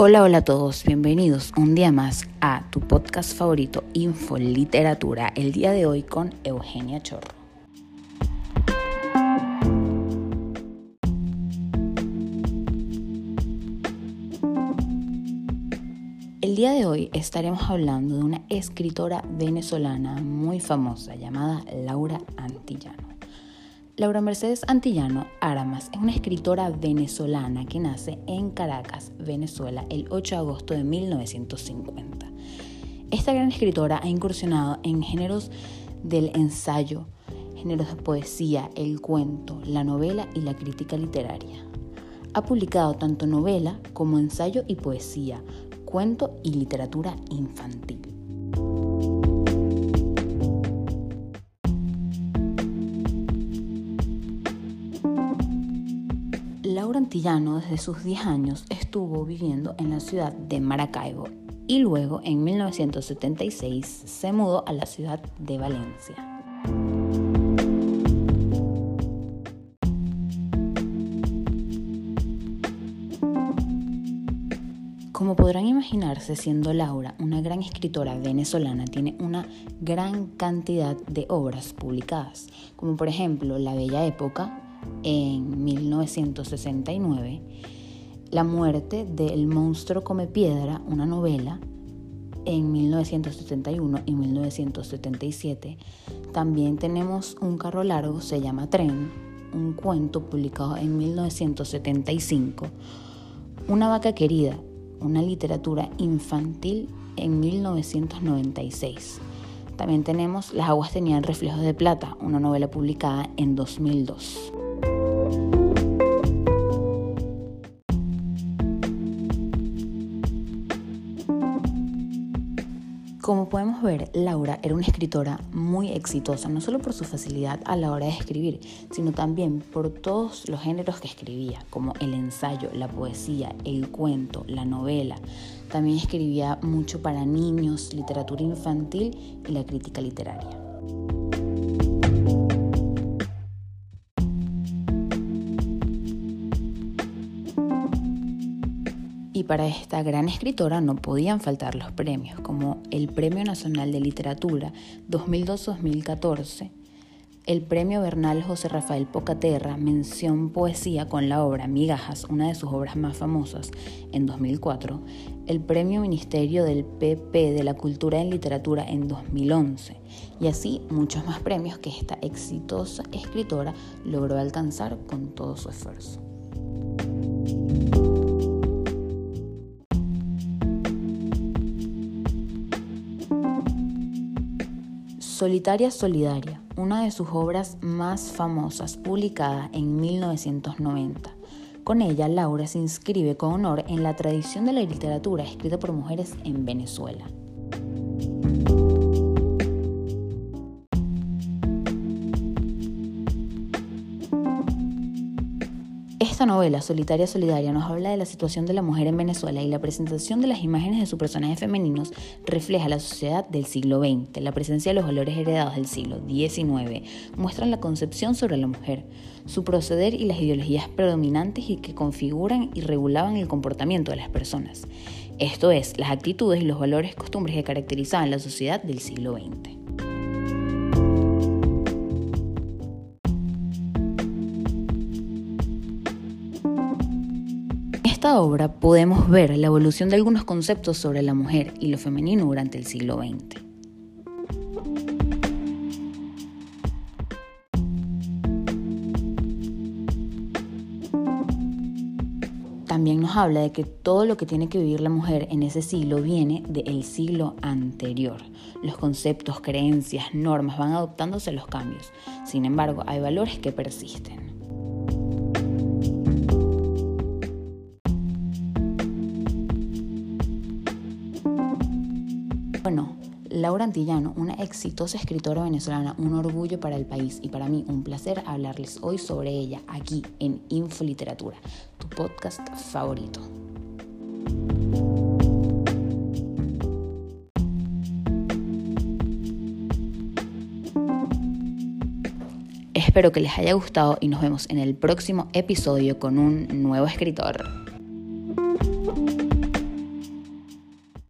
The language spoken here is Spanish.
Hola, hola a todos, bienvenidos un día más a tu podcast favorito Info Literatura, el día de hoy con Eugenia Chorro. El día de hoy estaremos hablando de una escritora venezolana muy famosa llamada Laura Antillano. Laura Mercedes Antillano Aramas es una escritora venezolana que nace en Caracas, Venezuela, el 8 de agosto de 1950. Esta gran escritora ha incursionado en géneros del ensayo, géneros de poesía, el cuento, la novela y la crítica literaria. Ha publicado tanto novela como ensayo y poesía, cuento y literatura infantil. Laura Antillano desde sus 10 años estuvo viviendo en la ciudad de Maracaibo y luego en 1976 se mudó a la ciudad de Valencia. Como podrán imaginarse, siendo Laura una gran escritora venezolana, tiene una gran cantidad de obras publicadas, como por ejemplo La Bella Época, en 1969, La muerte del monstruo come piedra, una novela, en 1971 y 1977. También tenemos Un carro largo, se llama Tren, un cuento publicado en 1975. Una vaca querida, una literatura infantil en 1996. También tenemos Las aguas tenían reflejos de plata, una novela publicada en 2002. Como podemos ver, Laura era una escritora muy exitosa, no solo por su facilidad a la hora de escribir, sino también por todos los géneros que escribía, como el ensayo, la poesía, el cuento, la novela. También escribía mucho para niños, literatura infantil y la crítica literaria. Para esta gran escritora no podían faltar los premios, como el Premio Nacional de Literatura 2002-2014, el Premio Bernal José Rafael Pocaterra, mención poesía con la obra Migajas, una de sus obras más famosas, en 2004, el Premio Ministerio del PP de la Cultura en Literatura en 2011, y así muchos más premios que esta exitosa escritora logró alcanzar con todo su esfuerzo. Solitaria Solidaria, una de sus obras más famosas, publicada en 1990. Con ella, Laura se inscribe con honor en la tradición de la literatura escrita por mujeres en Venezuela. Esta novela, Solitaria Solidaria, nos habla de la situación de la mujer en Venezuela y la presentación de las imágenes de sus personajes femeninos refleja la sociedad del siglo XX. La presencia de los valores heredados del siglo XIX muestran la concepción sobre la mujer, su proceder y las ideologías predominantes y que configuran y regulaban el comportamiento de las personas. Esto es, las actitudes y los valores costumbres que caracterizaban la sociedad del siglo XX. Esta obra podemos ver la evolución de algunos conceptos sobre la mujer y lo femenino durante el siglo XX. También nos habla de que todo lo que tiene que vivir la mujer en ese siglo viene del siglo anterior. Los conceptos, creencias, normas van adoptándose los cambios. Sin embargo, hay valores que persisten. Laura Antillano, una exitosa escritora venezolana, un orgullo para el país y para mí un placer hablarles hoy sobre ella aquí en Infoliteratura, tu podcast favorito. Espero que les haya gustado y nos vemos en el próximo episodio con un nuevo escritor.